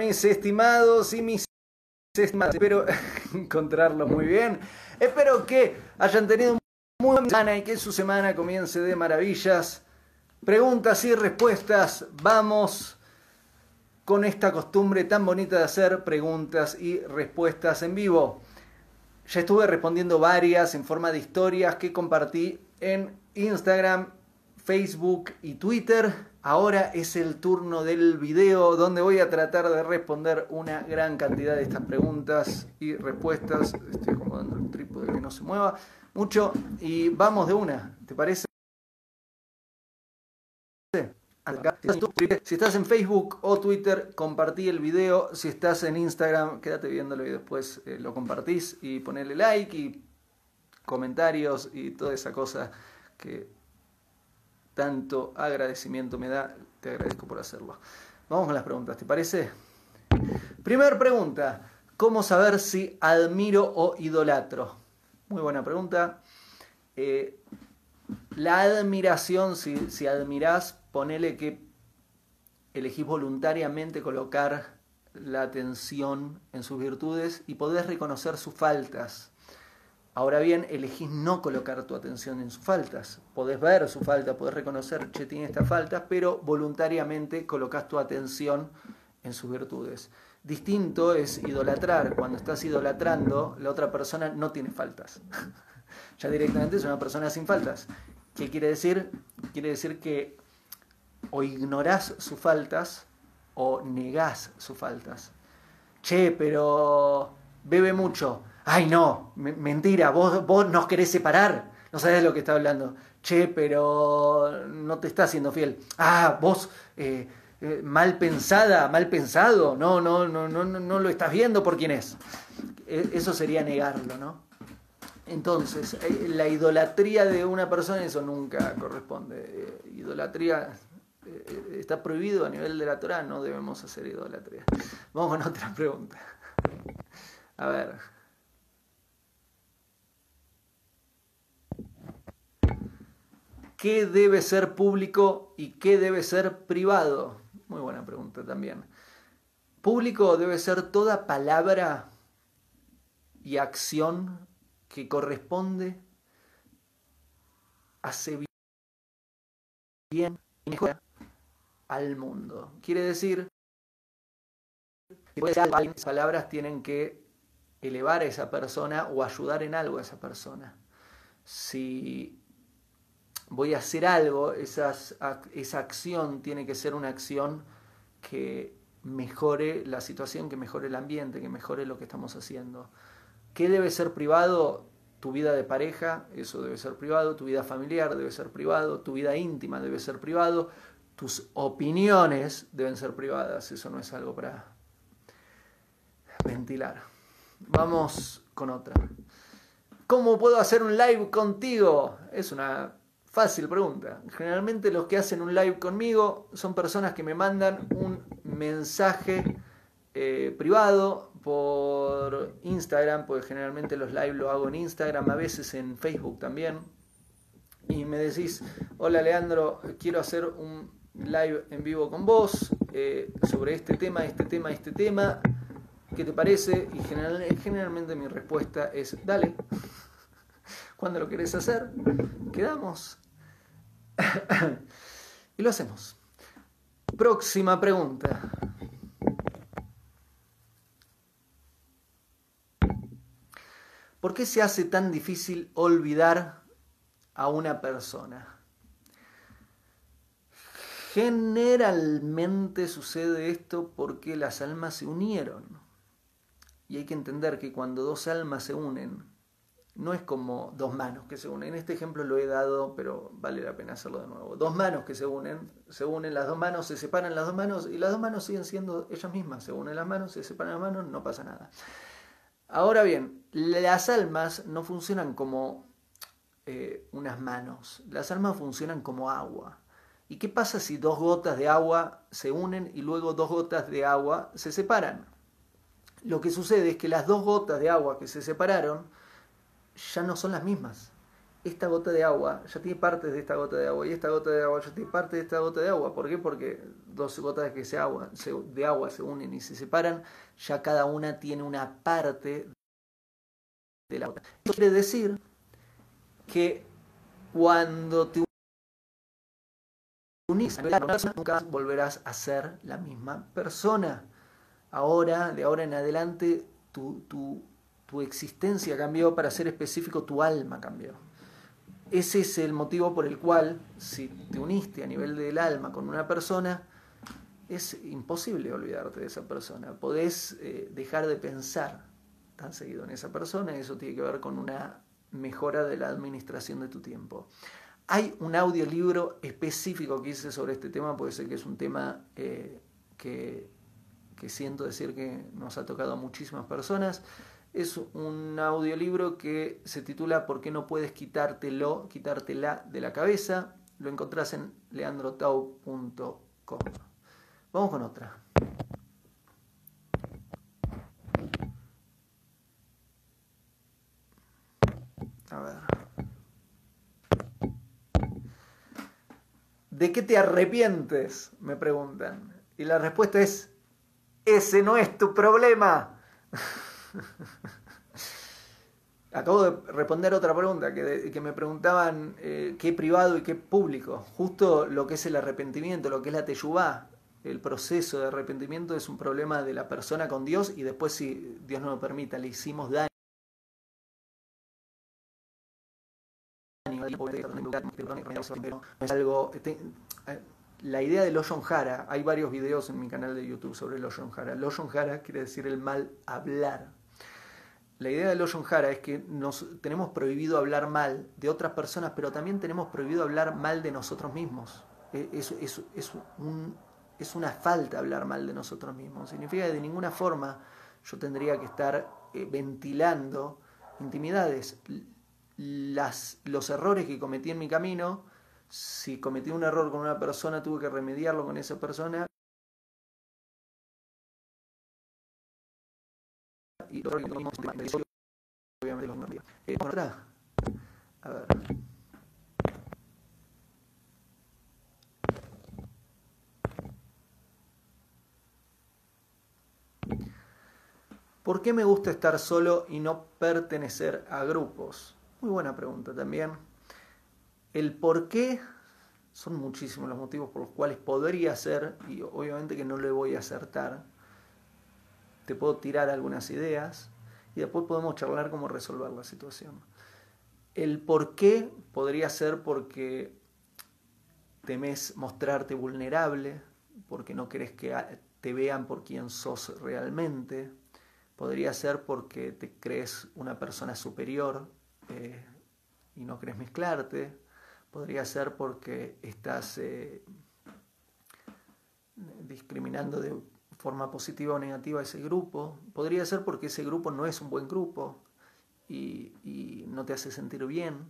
mis estimados y mis estimadas. Espero encontrarlos muy bien. Espero que hayan tenido muy buena semana y que su semana comience de maravillas. Preguntas y respuestas. Vamos con esta costumbre tan bonita de hacer preguntas y respuestas en vivo. Ya estuve respondiendo varias en forma de historias que compartí en Instagram, Facebook y Twitter. Ahora es el turno del video donde voy a tratar de responder una gran cantidad de estas preguntas y respuestas. Estoy acomodando el trípode que no se mueva mucho y vamos de una, ¿te parece? Si estás en Facebook o Twitter, compartí el video. Si estás en Instagram, quédate viéndolo y después eh, lo compartís y ponele like y comentarios y toda esa cosa que tanto agradecimiento me da. Te agradezco por hacerlo. Vamos con las preguntas, ¿te parece? Primer pregunta. ¿Cómo saber si admiro o idolatro? Muy buena pregunta. Eh, la admiración, si, si admirás, ponele que elegís voluntariamente colocar la atención en sus virtudes y podés reconocer sus faltas. Ahora bien, elegís no colocar tu atención en sus faltas. Podés ver su falta, podés reconocer, che, tiene estas faltas, pero voluntariamente colocas tu atención en sus virtudes. Distinto es idolatrar. Cuando estás idolatrando, la otra persona no tiene faltas. ya directamente es una persona sin faltas. ¿Qué quiere decir? Quiere decir que o ignorás sus faltas o negás sus faltas. Che, pero bebe mucho. Ay, no, mentira, vos, vos nos querés separar. No sabés lo que está hablando. Che, pero no te está haciendo fiel. Ah, vos eh, eh, mal pensada, mal pensado. No, no, no, no, no lo estás viendo por quién es. E, eso sería negarlo, ¿no? Entonces, eh, la idolatría de una persona, eso nunca corresponde. Idolatría está prohibido a nivel de la Torah, no debemos hacer idolatría. Vamos con otra pregunta. A ver. ¿Qué debe ser público y qué debe ser privado? Muy buena pregunta también. Público debe ser toda palabra y acción que corresponde, hace bien al mundo. Quiere decir que las palabras tienen que elevar a esa persona o ayudar en algo a esa persona. Si voy a hacer algo, esa acción tiene que ser una acción que mejore la situación, que mejore el ambiente, que mejore lo que estamos haciendo. ¿Qué debe ser privado? Tu vida de pareja, eso debe ser privado, tu vida familiar debe ser privado, tu vida íntima debe ser privado, tus opiniones deben ser privadas, eso no es algo para ventilar. Vamos con otra. ¿Cómo puedo hacer un live contigo? Es una fácil pregunta. Generalmente los que hacen un live conmigo son personas que me mandan un mensaje eh, privado por Instagram, porque generalmente los live lo hago en Instagram, a veces en Facebook también. Y me decís, hola Leandro, quiero hacer un live en vivo con vos eh, sobre este tema, este tema, este tema. ¿Qué te parece? Y generalmente mi respuesta es, dale. Cuando lo querés hacer, quedamos. y lo hacemos. Próxima pregunta. ¿Por qué se hace tan difícil olvidar a una persona? Generalmente sucede esto porque las almas se unieron. Y hay que entender que cuando dos almas se unen, no es como dos manos que se unen. En este ejemplo lo he dado, pero vale la pena hacerlo de nuevo. Dos manos que se unen, se unen las dos manos, se separan las dos manos y las dos manos siguen siendo ellas mismas. Se unen las manos, se separan las manos, no pasa nada. Ahora bien, las almas no funcionan como eh, unas manos. Las almas funcionan como agua. ¿Y qué pasa si dos gotas de agua se unen y luego dos gotas de agua se separan? Lo que sucede es que las dos gotas de agua que se separaron ya no son las mismas. esta gota de agua ya tiene partes de esta gota de agua y esta gota de agua ya tiene parte de esta gota de agua. ¿Por qué? Porque dos gotas que se agua, de agua se unen y se separan, ya cada una tiene una parte de la otra. Esto quiere decir que cuando te unís a una persona, nunca volverás a ser la misma persona. Ahora, de ahora en adelante, tu, tu existencia cambió, para ser específico, tu alma cambió. Ese es el motivo por el cual, si te uniste a nivel del alma con una persona, es imposible olvidarte de esa persona. Podés eh, dejar de pensar tan seguido en esa persona y eso tiene que ver con una mejora de la administración de tu tiempo. Hay un audiolibro específico que hice sobre este tema, puede ser que es un tema eh, que, que siento decir que nos ha tocado a muchísimas personas. Es un audiolibro que se titula ¿Por qué no puedes quitártelo, quitártela de la cabeza? Lo encontrás en leandrotau.com. Vamos con otra. A ver. ¿De qué te arrepientes? Me preguntan. Y la respuesta es, ese no es tu problema. Acabo de responder otra pregunta que, me preguntaban eh, qué privado y qué público. Justo lo que es el arrepentimiento, lo que es la teyubá, el proceso de arrepentimiento es un problema de la persona con Dios y después si Dios no lo permita, le hicimos daño. Es algo, este, eh, la idea del Oshon Hara, hay varios videos en mi canal de YouTube sobre el Oshon Hara. El Oshon Hara quiere decir el mal hablar. La idea del Oshon Hara es que nos tenemos prohibido hablar mal de otras personas, pero también tenemos prohibido hablar mal de nosotros mismos. E, es una falta hablar mal de nosotros mismos. Significa que de ninguna forma yo tendría que estar eh, ventilando intimidades. Las, los errores que cometí en mi camino si cometí un error con una persona, tuve que remediarlo con esa persona. Y obviamente eh, A ver. ¿Por qué me gusta estar solo y no pertenecer a grupos? Muy buena pregunta también. El por qué son muchísimos los motivos por los cuales podría ser, y obviamente que no le voy a acertar. Te puedo tirar algunas ideas y después podemos charlar cómo resolver la situación. El por qué podría ser porque temes mostrarte vulnerable, porque no querés que te vean por quien sos realmente. Podría ser porque te crees una persona superior eh, y no querés mezclarte podría ser porque estás eh, discriminando de forma positiva o negativa ese grupo, podría ser porque ese grupo no es un buen grupo y, y no te hace sentir bien,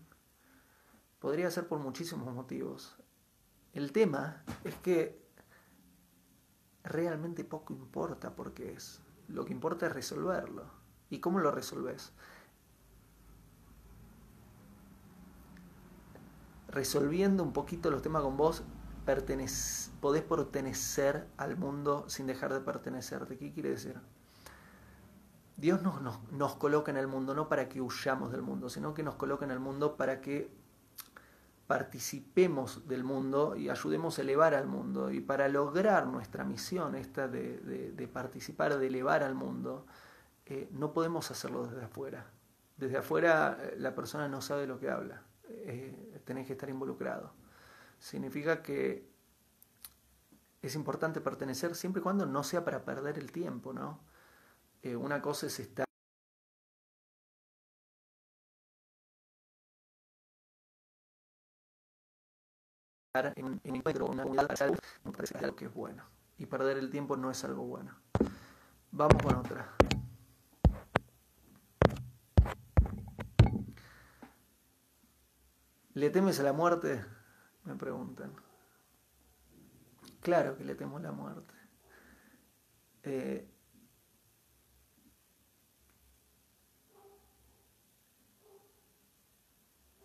podría ser por muchísimos motivos. El tema es que realmente poco importa por qué es, lo que importa es resolverlo. ¿Y cómo lo resolves? resolviendo un poquito los temas con vos, podés pertenecer al mundo sin dejar de pertenecerte. ¿Qué quiere decir? Dios nos, nos, coloca en el mundo no para que huyamos del mundo, sino que nos coloca en el mundo para que participemos del mundo y ayudemos a elevar al mundo. Y para lograr nuestra misión, esta de, participar, de elevar al mundo, eh, no podemos hacerlo desde afuera. Desde afuera eh, la persona no sabe lo que habla. Eh, tenés que estar involucrado. Significa que es importante pertenecer siempre y cuando no sea para perder el tiempo, ¿no? Eh, una cosa es estar en un encuentro una unidad me parece algo que es bueno. Y perder el tiempo no es algo bueno. Vamos con otra. ¿Le temes a la muerte? Me preguntan. Claro que le temo la muerte. Eh,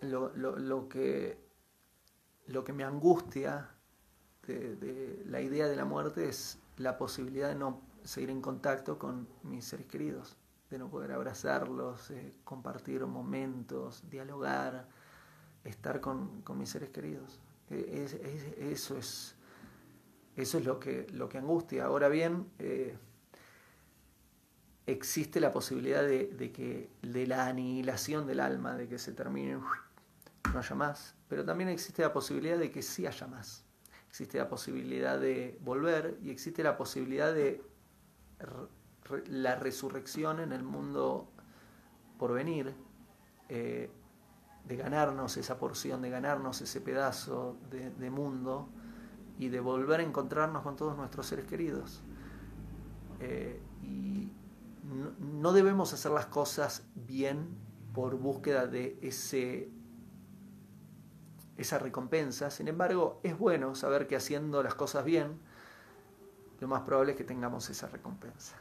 lo, que, lo que me angustia de, la idea de la muerte es la posibilidad de no seguir en contacto con mis seres queridos, de no poder abrazarlos, eh, compartir momentos, dialogar, estar con, mis seres queridos. Eso es, eso es lo, que, lo que angustia. Ahora bien, eh, existe la posibilidad de, de, que de la aniquilación del alma, de que se termine, no haya más, pero también existe la posibilidad de que sí haya más. Existe la posibilidad de volver y existe la posibilidad de la resurrección en el mundo por venir, eh, de ganarnos esa porción, de ganarnos ese pedazo de, mundo y de volver a encontrarnos con todos nuestros seres queridos. Eh, y no, debemos hacer las cosas bien por búsqueda de ese, esa recompensa. Sin embargo, es bueno saber que haciendo las cosas bien, lo más probable es que tengamos esa recompensa.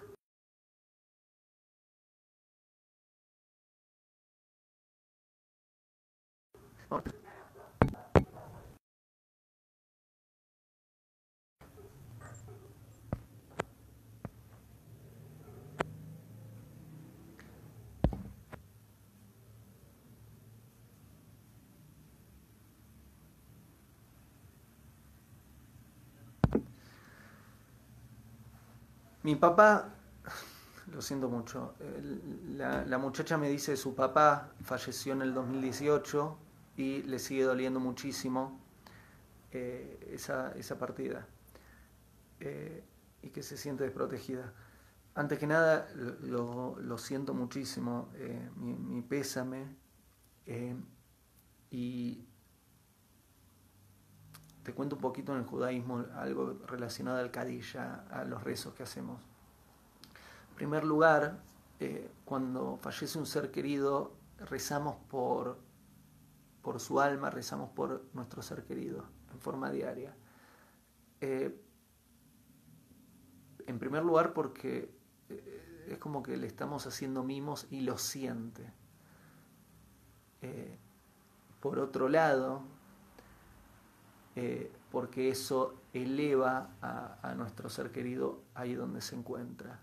Mi papá, lo siento mucho, la, muchacha me dice su papá falleció en el 2018 y le sigue doliendo muchísimo eh, esa, esa, partida eh, y que se siente desprotegida. Antes que nada, lo, lo siento muchísimo, eh, mi, pésame y te cuento un poquito en el judaísmo algo relacionado al Kadisha, a los rezos que hacemos. En primer lugar, cuando fallece un ser querido, rezamos por, por su alma, rezamos por nuestro ser querido en forma diaria. Eh, en primer lugar, porque eh, es como que le estamos haciendo mimos y lo siente. por otro lado, eh, porque eso eleva a, nuestro ser querido ahí donde se encuentra.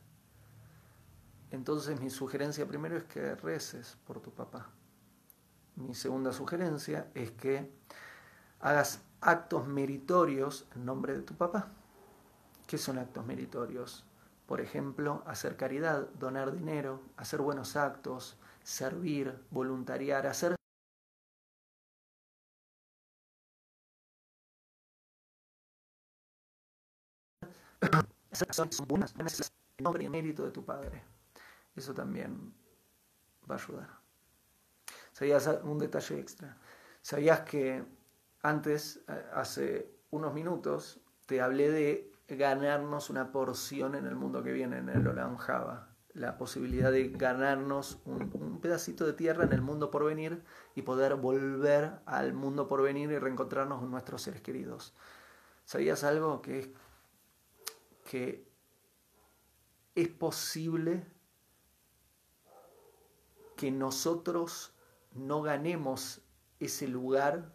Entonces mi sugerencia primero es que reces por tu papá. Mi segunda sugerencia es que hagas actos meritorios en nombre de tu papá. ¿Qué son actos meritorios? Por ejemplo, hacer caridad, donar dinero, hacer buenos actos, servir, voluntariar, hacer en nombre y mérito de tu Padre. Eso también va a ayudar. ¿Sabías un detalle extra? ¿Sabías que antes, hace unos minutos, te hablé de ganarnos una porción en el mundo que viene, en el Olam Java? La posibilidad de ganarnos un, un, pedacito de tierra en el mundo por venir y poder volver al mundo por venir y reencontrarnos con nuestros seres queridos. ¿Sabías algo que es que es posible que nosotros no ganemos ese lugar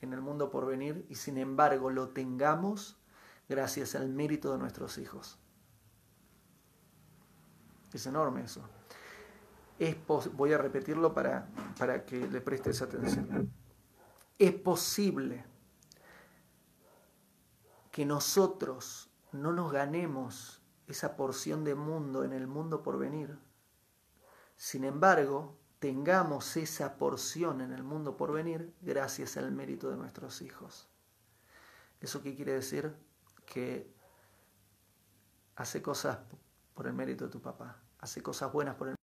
en el mundo por venir y sin embargo lo tengamos gracias al mérito de nuestros hijos. Es enorme eso. Es voy a repetirlo para, para que le prestes atención. Es posible que nosotros no nos ganemos esa porción de mundo en el mundo por venir. Sin embargo, tengamos esa porción en el mundo por venir gracias al mérito de nuestros hijos. ¿Eso qué quiere decir? Que hace cosas por el mérito de tu papá, hace cosas buenas por el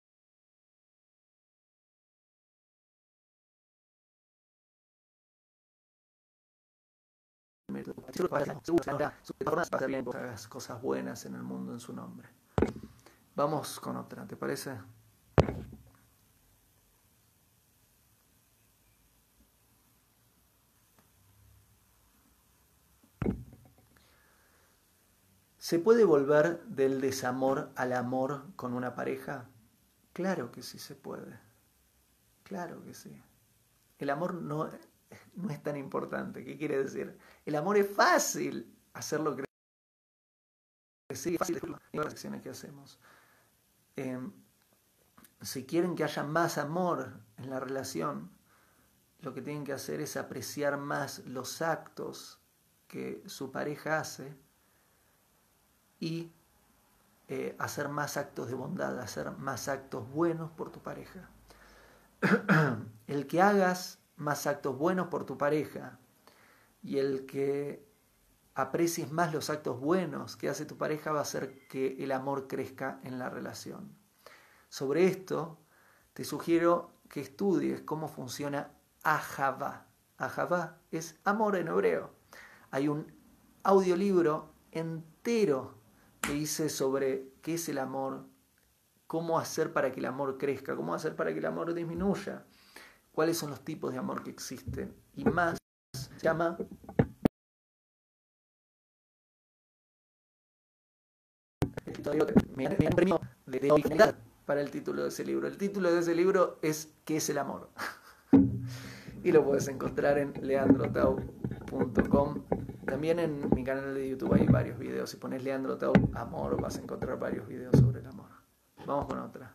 hagas cosas buenas en el mundo en su nombre. Vamos con otra, ¿te parece? ¿Se puede volver del desamor al amor con una pareja? Claro que sí se puede. Claro que sí. el amor no, no es tan importante. ¿Qué quiere decir? El amor es fácil hacerlo crecer. Sí, es fácil las acciones que hacemos. Em, si quieren que haya más amor en la relación, lo que tienen que hacer es apreciar más los actos que su pareja hace y eh, hacer más actos de bondad, hacer más actos buenos por tu pareja. el que hagas más actos buenos por tu pareja y el que aprecies más los actos buenos que hace tu pareja va a hacer que el amor crezca en la relación. Sobre esto te sugiero que estudies cómo funciona Ahava. Ahava es amor en hebreo. Hay un audiolibro entero que hice sobre qué es el amor, cómo hacer para que el amor crezca, cómo hacer para que el amor disminuya, cuáles son los tipos de amor que existen. Y más, se llama de originalidad para el título de ese libro. El título de ese libro es ¿Qué es el amor? y lo puedes encontrar en leandrotau.com. También en mi canal de YouTube hay varios videos. Si pones Leandro Tau Amor vas a encontrar varios videos sobre el amor. Vamos con otra.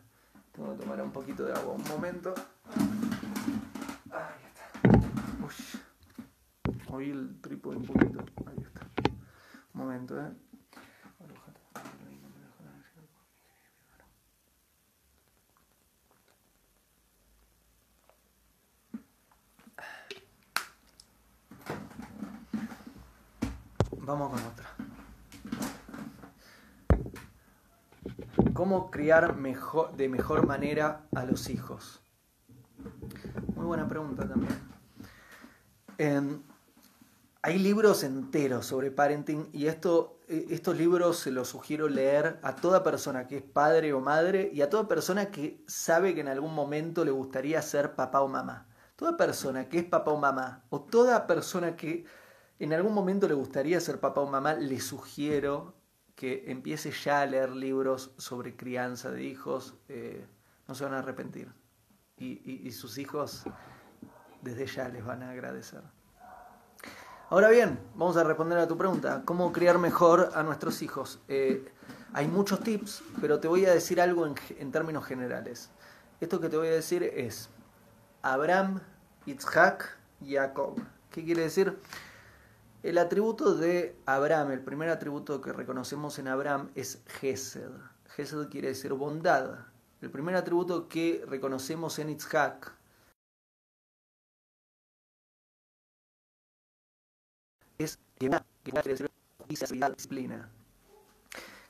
Tengo que tomar un poquito de agua. Un momento. Ahí está. Uy. el trípode un poquito. Ahí está. Un momento, ¿eh? Vamos con otra. ¿Cómo criar mejor, de mejor manera a los hijos? Muy buena pregunta también. hay libros enteros sobre parenting y e, estos libros se los sugiero leer a toda persona que es padre o madre y a toda persona que sabe que en algún momento le gustaría ser papá o mamá. Toda persona que es papá o mamá o toda persona que en algún momento le gustaría ser papá o mamá, le sugiero que empiece ya a leer libros sobre crianza de hijos, eh, no se van a arrepentir. Y, sus hijos desde ya les van a agradecer. Ahora bien, vamos a responder a tu pregunta, ¿cómo criar mejor a nuestros hijos? Eh, hay muchos tips, pero te voy a decir algo en, en términos generales. Esto que te voy a decir es Abraham, Yitzhak, Jacob. ¿Qué quiere decir? El atributo de Abraham, el primer atributo que reconocemos en Abraham es Gesed. Gesed quiere decir bondad. El primer atributo que reconocemos en Itzhak es decir disciplina.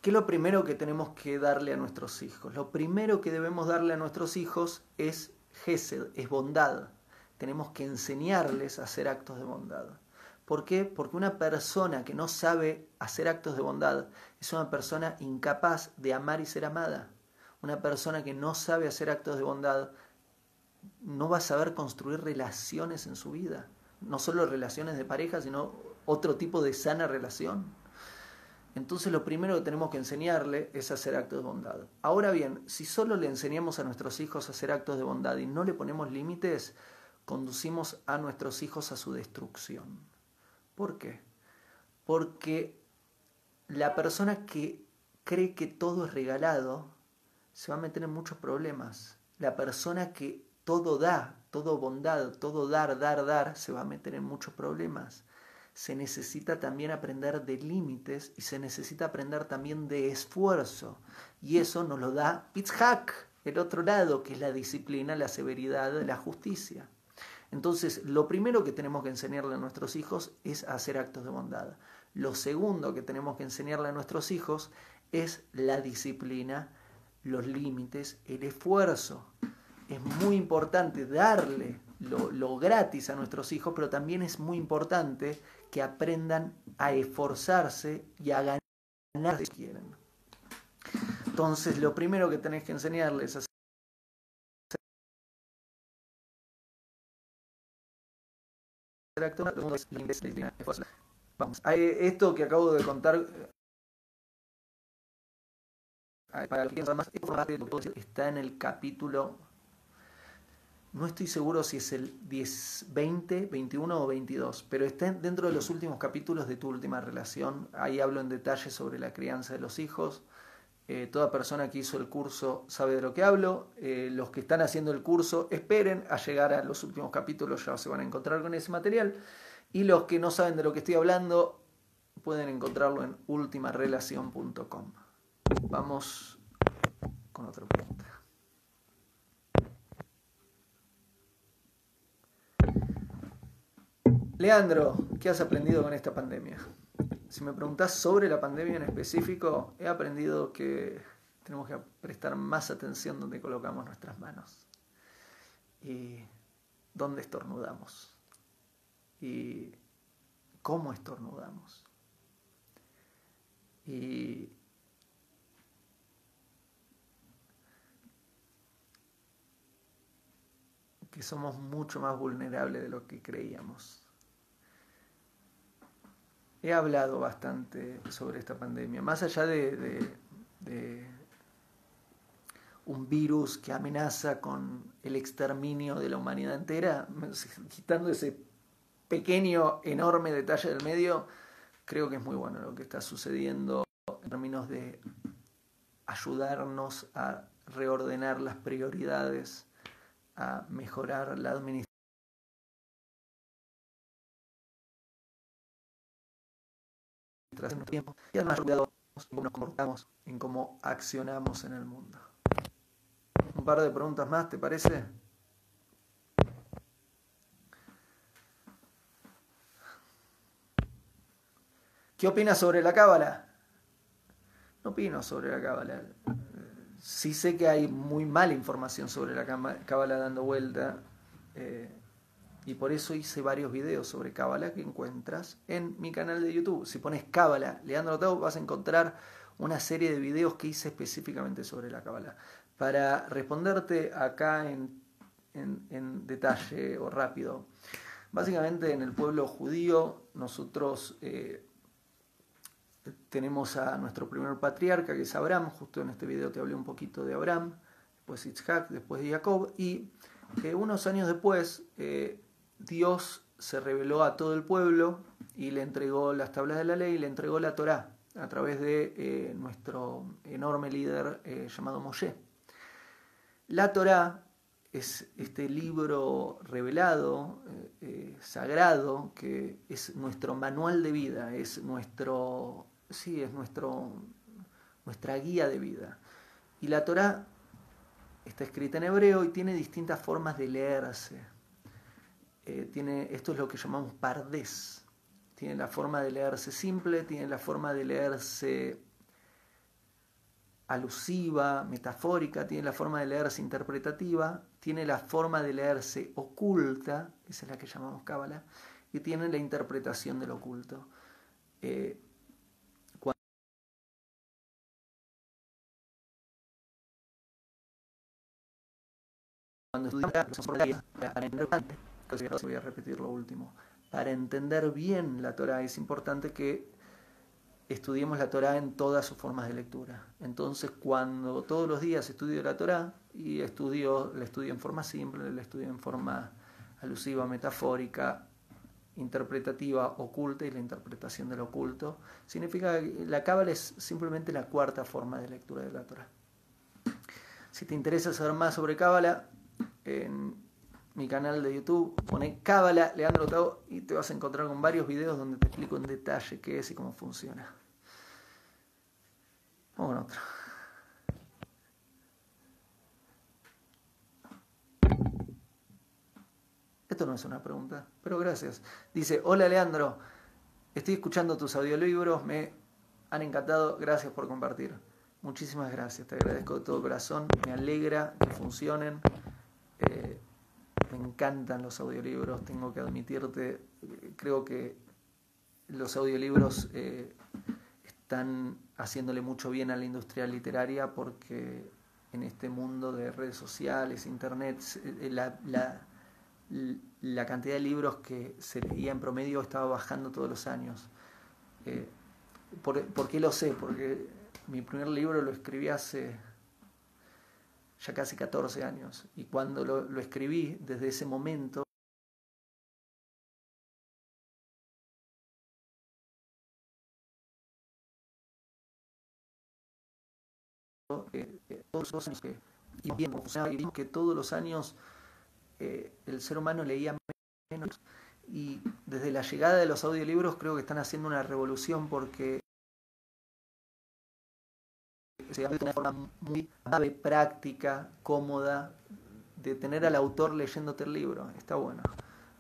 ¿Qué es lo primero que tenemos que darle a nuestros hijos? Lo primero que debemos darle a nuestros hijos es Gesed, es bondad. Tenemos que enseñarles a hacer actos de bondad. ¿Por qué? Porque una persona que no sabe hacer actos de bondad es una persona incapaz de amar y ser amada. Una persona que no sabe hacer actos de bondad no va a saber construir relaciones en su vida. No solo relaciones de pareja, sino otro tipo de sana relación. Entonces lo primero que tenemos que enseñarle es hacer actos de bondad. Ahora bien, si solo le enseñamos a nuestros hijos a hacer actos de bondad y no le ponemos límites, conducimos a nuestros hijos a su destrucción. ¿Por qué? Porque la persona que cree que todo es regalado se va a meter en muchos problemas. La persona que todo da, todo bondad, todo dar, dar, dar, se va a meter en muchos problemas. Se necesita también aprender de límites y se necesita aprender también de esfuerzo. Y eso nos lo da Itzhak, el otro lado, que es la disciplina, la severidad, la justicia. Entonces, lo primero que tenemos que enseñarle a nuestros hijos es hacer actos de bondad. Lo segundo que tenemos que enseñarle a nuestros hijos es la disciplina, los límites, el esfuerzo. Es muy importante darle lo, gratis a nuestros hijos, pero también es muy importante que aprendan a esforzarse y a ganar si quieren. Entonces, lo primero que tenés que enseñarles es Esto que acabo de contar, más, está en el capítulo no estoy seguro si es el 10, 20, 21 o 22, pero está dentro de los últimos capítulos de tu última relación. Ahí hablo en detalle sobre la crianza de los hijos. Eh, toda persona que hizo el curso sabe de lo que hablo. Eh, los que están haciendo el curso esperen a llegar a los últimos capítulos, ya se van a encontrar con ese material. Y los que no saben de lo que estoy hablando pueden encontrarlo en ultimarelación.com. Vamos con otra pregunta. Leandro, ¿qué has aprendido con esta pandemia? Si me preguntas sobre la pandemia en específico, he aprendido que tenemos que prestar más atención donde colocamos nuestras manos y dónde estornudamos y cómo estornudamos. Y que somos mucho más vulnerables de lo que creíamos. He hablado bastante sobre esta pandemia, más allá de, un virus que amenaza con el exterminio de la humanidad entera, quitando ese pequeño, enorme detalle del medio, creo que es muy bueno lo que está sucediendo en términos de ayudarnos a reordenar las prioridades, a mejorar la administración tiempo y además cuidado en cómo nos comportamos, en cómo accionamos en el mundo. Un par de preguntas más, ¿te parece? ¿Qué opinas sobre la cábala? No opino sobre la cábala. Sí sé que hay muy mala información sobre la cábala dando vuelta. Eh, y por eso hice varios videos sobre Cábala que encuentras en mi canal de YouTube. Si pones Cábala, Leandro Tau, vas a encontrar una serie de videos que hice específicamente sobre la Cábala. Para responderte acá en, en, detalle o rápido, básicamente en el pueblo judío nosotros eh, tenemos a nuestro primer patriarca que es Abraham, justo en este video te hablé un poquito de Abraham, después Isaac, después de Jacob, y unos años después eh, Dios se reveló a todo el pueblo y le entregó las tablas de la ley y le entregó la Torá a través de eh, nuestro enorme líder eh, llamado Moshe. La Torá es este libro revelado, eh, sagrado, que es nuestro manual de vida, es nuestro, sí, es nuestro, nuestra guía de vida. Y la Torá está escrita en hebreo y tiene distintas formas de leerse. Eh, esto es lo que llamamos pardés. Tiene la forma de leerse simple, tiene la forma de leerse alusiva, metafórica, tiene la forma de leerse interpretativa, tiene la forma de leerse oculta, esa es la que llamamos cábala, y tiene la interpretación del oculto. Eh, cuando estudiamos voy a repetir lo último. Para entender bien la Torah es importante que estudiemos la Torah en todas sus formas de lectura. Entonces, cuando todos los días estudio la Torah y estudio, la estudio en forma simple, la estudio en forma alusiva, metafórica, interpretativa, oculta y la interpretación del oculto, significa que la Cábala es simplemente la cuarta forma de lectura de la Torah. Si te interesa saber más sobre Cábala, en mi canal de YouTube, pone Cábala Leandro Tao y te vas a encontrar con varios videos donde te explico en detalle qué es y cómo funciona. Vamos otro. Esto no es una pregunta, pero gracias. Dice, hola Leandro, estoy escuchando tus audiolibros, me han encantado, gracias por compartir. Muchísimas gracias, te agradezco de todo corazón, me alegra que funcionen. Encantan los audiolibros, tengo que admitirte, creo que los audiolibros eh, están haciéndole mucho bien a la industria literaria porque en este mundo de redes sociales, internet, eh, la, la, cantidad de libros que se leía en promedio estaba bajando todos los años. Eh, ¿por, ¿Por qué lo sé? Porque mi primer libro lo escribí hace ya casi 14 años. Y cuando lo, lo escribí, desde ese momento, eh, eh, y bien, vimos que todos los años eh, el ser humano leía menos y desde la llegada de los audiolibros creo que están haciendo una revolución porque se una forma muy práctica, cómoda, de tener al autor leyéndote el libro. Está bueno.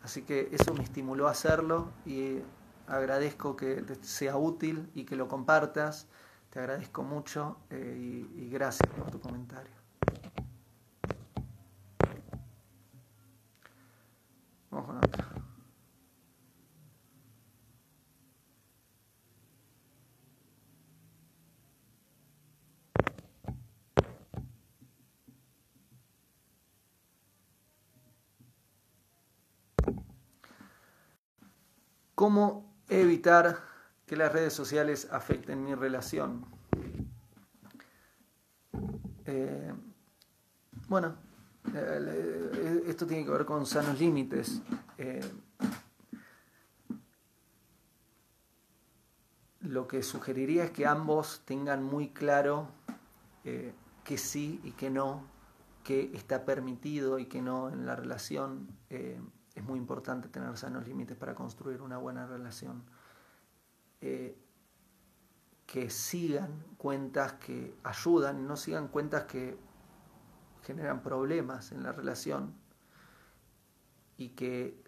Así que eso me estimuló a hacerlo y agradezco que sea útil y que lo compartas. Te agradezco mucho eh, y, y gracias por tu comentario. Vamos con otra. ¿Cómo evitar que las redes sociales afecten mi relación? Eh, bueno, eh, esto tiene que ver con sanos límites. Eh, lo que sugeriría es que ambos tengan muy claro que sí y que no, que está permitido y que no en la relación es muy importante tener sanos límites para construir una buena relación. Eh, que sigan cuentas que ayudan, no sigan cuentas que generan problemas en la relación y que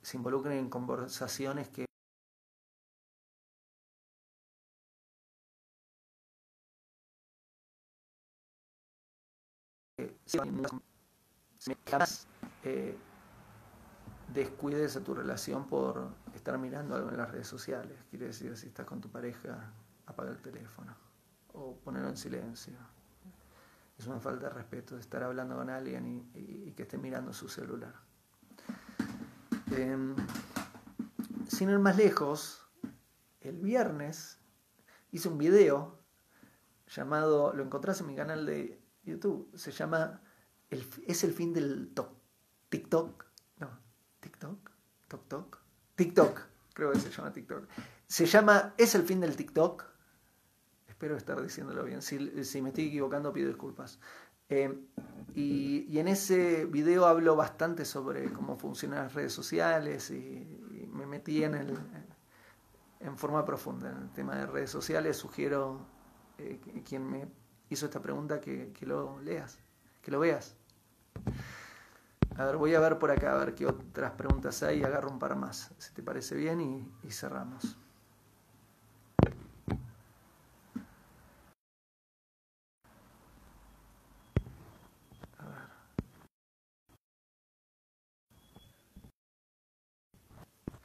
se involucren en conversaciones que descuides a tu relación por estar mirando algo en las redes sociales. Quiere decir, si estás con tu pareja, apaga el teléfono o ponerlo en silencio. Es una falta de respeto estar hablando con alguien y, que esté mirando su celular. Em, sin ir más lejos, el viernes hice un video llamado, lo encontrás en mi canal de YouTube, se llama Es el fin del TikTok TikTok, TikTok, creo que se llama TikTok. Se llama ¿Es el fin del TikTok? Espero estar diciéndolo bien. Si, me estoy equivocando, pido disculpas. Eh, y, en ese video hablo bastante sobre cómo funcionan las redes sociales y, me metí en, el, en forma profunda en el tema de redes sociales. Sugiero eh, quien me hizo esta pregunta que, que lo leas, que lo veas. A ver, voy a ver por acá, a ver qué otras preguntas hay y agarro un par más, si te parece bien, y, cerramos. A ver.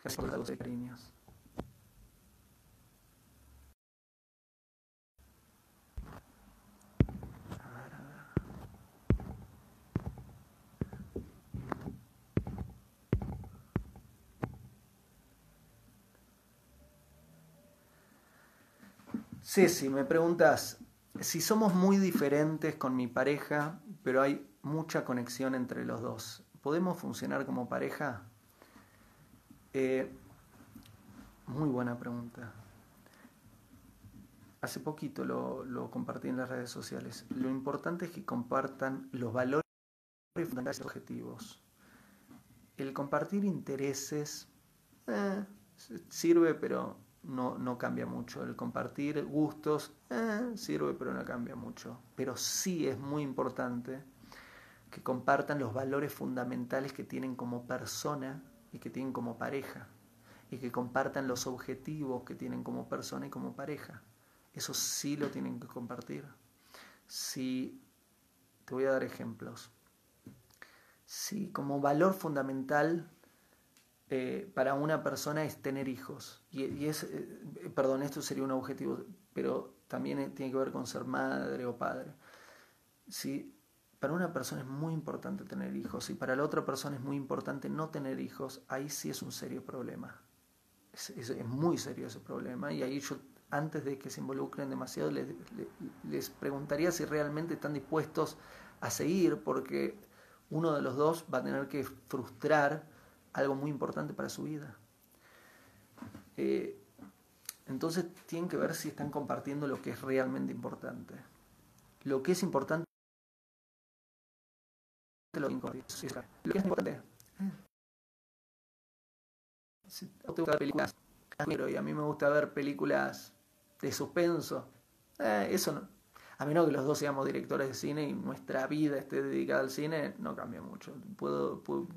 Gracias por los cariños. Ceci, me preguntas, si somos muy diferentes con mi pareja, pero hay mucha conexión entre los dos, ¿podemos funcionar como pareja? Eh, muy buena pregunta. Hace poquito lo, lo, compartí en las redes sociales. Lo importante es que compartan los valores y objetivos. El compartir intereses eh, sirve, pero no, no cambia mucho. El compartir gustos eh, sirve, pero no cambia mucho. Pero sí es muy importante que compartan los valores fundamentales que tienen como persona y que tienen como pareja. Y que compartan los objetivos que tienen como persona y como pareja. Eso sí lo tienen que compartir. Si, te voy a dar ejemplos. Si como valor fundamental eh, para una persona es tener hijos. Y, es, eh, perdón, esto sería un objetivo, pero también tiene que ver con ser madre o padre. Si para una persona es muy importante tener hijos y para la otra persona es muy importante no tener hijos, ahí sí es un serio problema. Es, es, muy serio ese problema y ahí yo, antes de que se involucren demasiado, les, les preguntaría si realmente están dispuestos a seguir porque uno de los dos va a tener que frustrar algo muy importante para su vida. Eh, entonces tienen que ver si están compartiendo lo que es realmente importante. Lo que es importante lo que es importante. Si te gusta ver películas y a mí me gusta ver películas de suspenso, eh, eso no. A menos que los dos seamos directores de cine y nuestra vida esté dedicada al cine, no cambia mucho. Puedo, puedo,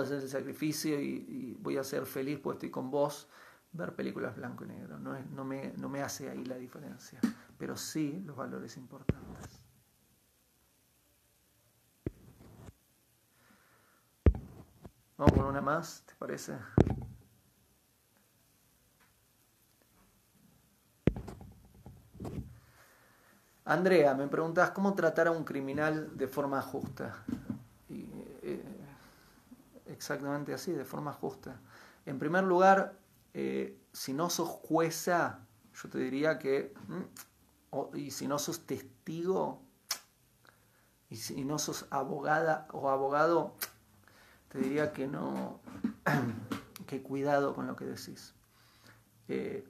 hacer el sacrificio y, voy a ser feliz porque estoy con vos ver películas blanco y negro. No, no, me, no me hace ahí la diferencia. Pero sí los valores importantes. Vamos con una más, ¿te parece? Andrea, me preguntas cómo tratar a un criminal de forma justa. Exactamente así, de forma justa. En primer lugar, eh, si no sos jueza, yo te diría que, mm, y si no sos testigo, y si no sos abogada o abogado, te diría que no, que cuidado con lo que decís. Eh,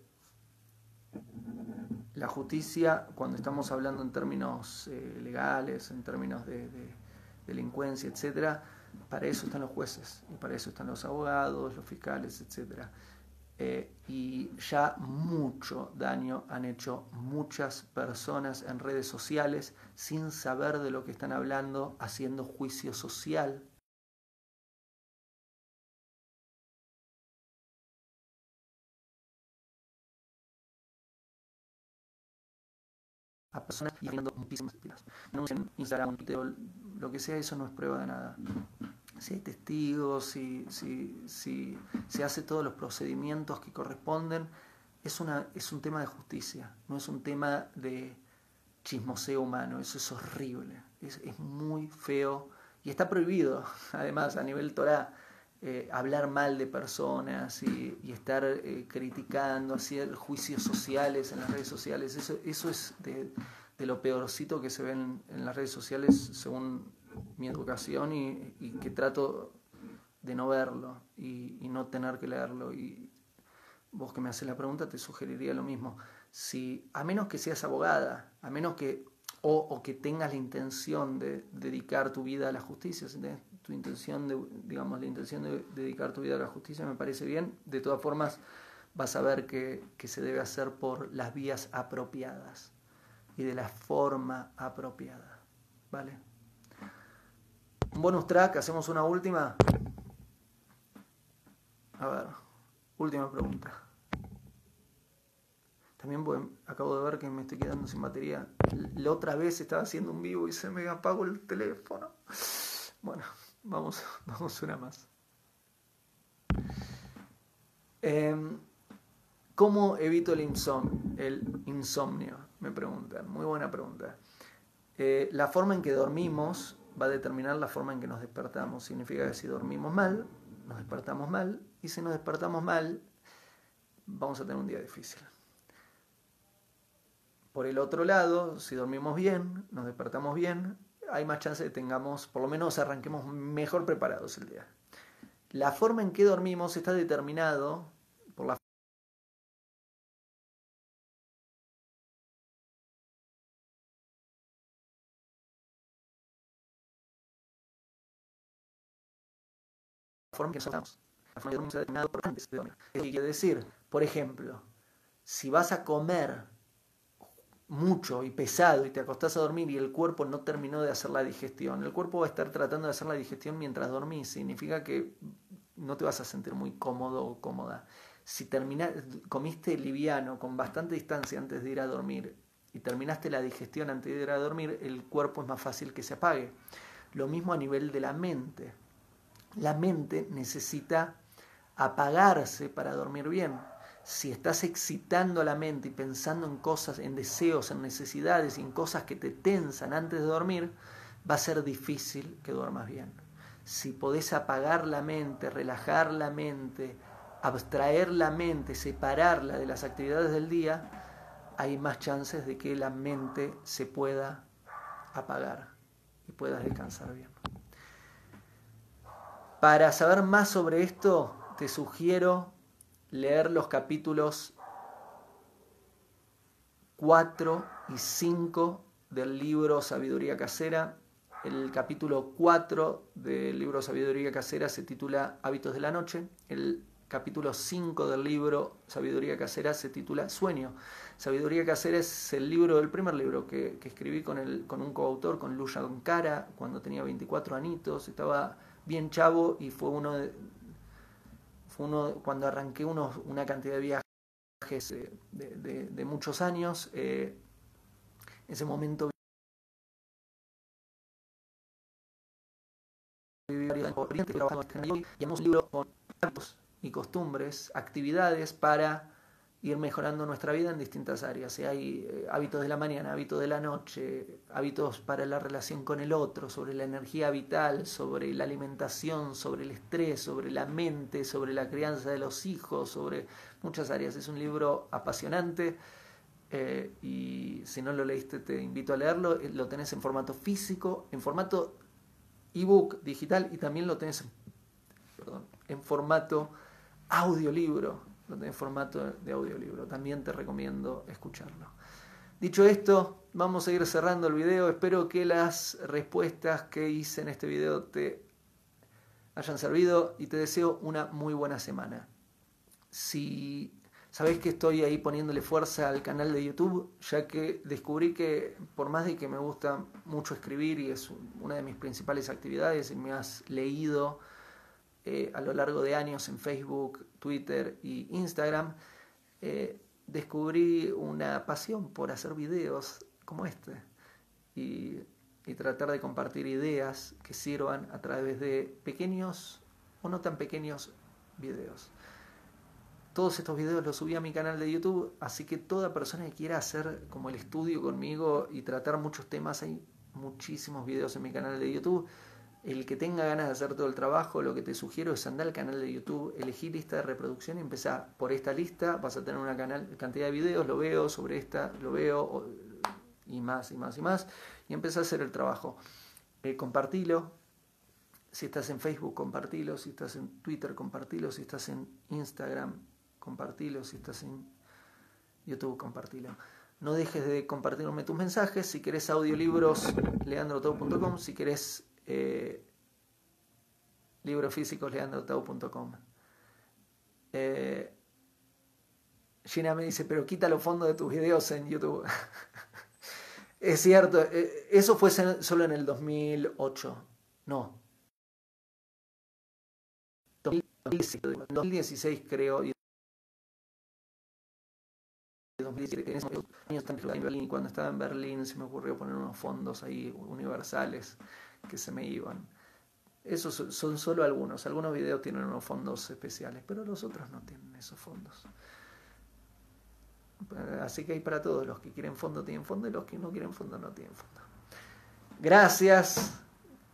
la justicia, cuando estamos hablando en términos eh, legales, en términos de, delincuencia, etcétera, para eso están los jueces y para eso están los abogados, los fiscales, etcétera. Eh, y ya mucho daño han hecho muchas personas en redes sociales sin saber de lo que están hablando, haciendo juicio social a personas y viendo muchísimas vidas. En Instagram, lo que sea, eso no es prueba de nada. Si hay testigos, si, si, si se hace todos los procedimientos que corresponden, es, una, es un tema de justicia, no es un tema de chismoseo humano, eso es horrible, es, es muy feo y está prohibido, además, a nivel Torah eh, hablar mal de personas y, estar eh, criticando, hacer juicios sociales en las redes sociales, eso, eso es de, lo peorcito que se ven en las redes sociales según mi educación y, que trato de no verlo y, no tener que leerlo. Y vos que me haces la pregunta te sugeriría lo mismo. Si, a menos que seas abogada, a menos que o, que tengas la intención de dedicar tu vida a la justicia, si tu intención de, digamos, la intención de dedicar tu vida a la justicia me parece bien. De todas formas, vas a ver que, se debe hacer por las vías apropiadas y de la forma apropiada. ¿Vale? Un bonus track, hacemos una última. A ver, última pregunta. También acabo de ver que me estoy quedando sin batería. La otra vez estaba haciendo un vivo y se me apagó el teléfono. Bueno, Vamos, vamos una más. Em, ¿Cómo evito el, insomnio? Me preguntan. Muy buena pregunta. Eh, la forma en que dormimos va a determinar la forma en que nos despertamos. Significa que si dormimos mal, nos despertamos mal. Y si nos despertamos mal, vamos a tener un día difícil. Por el otro lado, si dormimos bien, nos despertamos bien, hay más chance de que tengamos, por lo menos arranquemos mejor preparados el día. La forma en que dormimos está determinado forma que dormimos. La forma que dormimos está por antes de dormir. quiere decir, por ejemplo, si vas a comer mucho y pesado y te acostás a dormir y el cuerpo no terminó de hacer la digestión. El cuerpo va a estar tratando de hacer la digestión mientras dormís. Significa que no te vas a sentir muy cómodo o cómoda. Si comiste liviano con bastante distancia antes de ir a dormir y terminaste la digestión antes de ir a dormir, el cuerpo es más fácil que se apague. Lo mismo a nivel de la mente. La mente necesita apagarse para dormir bien si estás excitando a la mente y pensando en cosas, en deseos, en necesidades y en cosas que te tensan antes de dormir, va a ser difícil que duermas bien. Si podés apagar la mente, relajar la mente, abstraer la mente, separarla de las actividades del día, hay más chances de que la mente se pueda apagar. y puedas descansar bien. Para saber más sobre esto, te sugiero leer los capítulos 4 y 5 del libro Sabiduría Casera. El capítulo 4 del libro Sabiduría Casera se titula Hábitos de la Noche. El capítulo 5 del libro Sabiduría Casera se titula Sueño. Sabiduría Casera es el libro, el primer libro que, escribí con, el, con un coautor, con Lucia Cara, cuando tenía 24 anitos, estaba bien chavo y fue uno de, uno cuando arranqué unos, una cantidad de viajes de, muchos años. Eh, ese momento y un libro con hábitos y costumbres, actividades para ir mejorando nuestra vida en distintas áreas. Si hay eh, hábitos de la mañana, hábitos de la noche, hábitos para la relación con el otro, sobre la energía vital, sobre la alimentación, sobre el estrés, sobre la mente, sobre la crianza de los hijos, sobre muchas áreas. Es un libro apasionante eh, y si no lo leíste te invito a leerlo. Lo tenés en formato físico, en formato ebook digital y también lo tenés en formato audiolibro, en formato de audiolibro. También te recomiendo escucharlo. Dicho esto, vamos a ir cerrando el video. Espero que las respuestas que hice en este video te hayan servido y te deseo una muy buena semana. Si sabéis que estoy ahí poniéndole fuerza al canal de YouTube, ya que descubrí que por más de que me gusta mucho escribir y es una de mis principales actividades y me has leído eh, a lo largo de años en Facebook, Twitter y Instagram, eh, descubrí una pasión por hacer videos como este y, y tratar de compartir ideas que sirvan a través de pequeños o no tan pequeños videos. Todos estos videos los subí a mi canal de YouTube, así que toda persona que quiera hacer como el estudio conmigo y tratar muchos temas, hay muchísimos videos en mi canal de YouTube el que tenga ganas de hacer todo el trabajo, lo que te sugiero es andar al canal de YouTube, elegir lista de reproducción y empezar por esta lista. Vas a tener una canal, cantidad de videos, lo veo, sobre esta lo veo, y más, y más, y más. Y empezar a hacer el trabajo. Eh, compartilo. Si estás en Facebook, compartilo. Si estás en Twitter, compartilo. Si estás en Instagram, compartilo. Si estás en YouTube, compartilo. No dejes de compartirme tus mensajes. Si querés audiolibros, leandrotau.com. Si querés eh, libros físicos leandrotau.com. Eh, Gina me dice, pero quita los fondos de tus videos en YouTube. es cierto, eh, eso fue solo en el 2008. No. 2016 creo. Y 2017, cuando estaba en Berlín se me ocurrió poner unos fondos ahí universales que se me iban. Esos son solo algunos. Algunos videos tienen unos fondos especiales, pero los otros no tienen esos fondos. Así que hay para todos. Los que quieren fondo tienen fondo y los que no quieren fondo no tienen fondo. Gracias.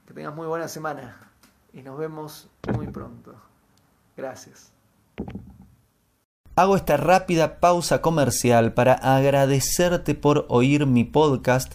Que tengas muy buena semana. Y nos vemos muy pronto. Gracias. Hago esta rápida pausa comercial para agradecerte por oír mi podcast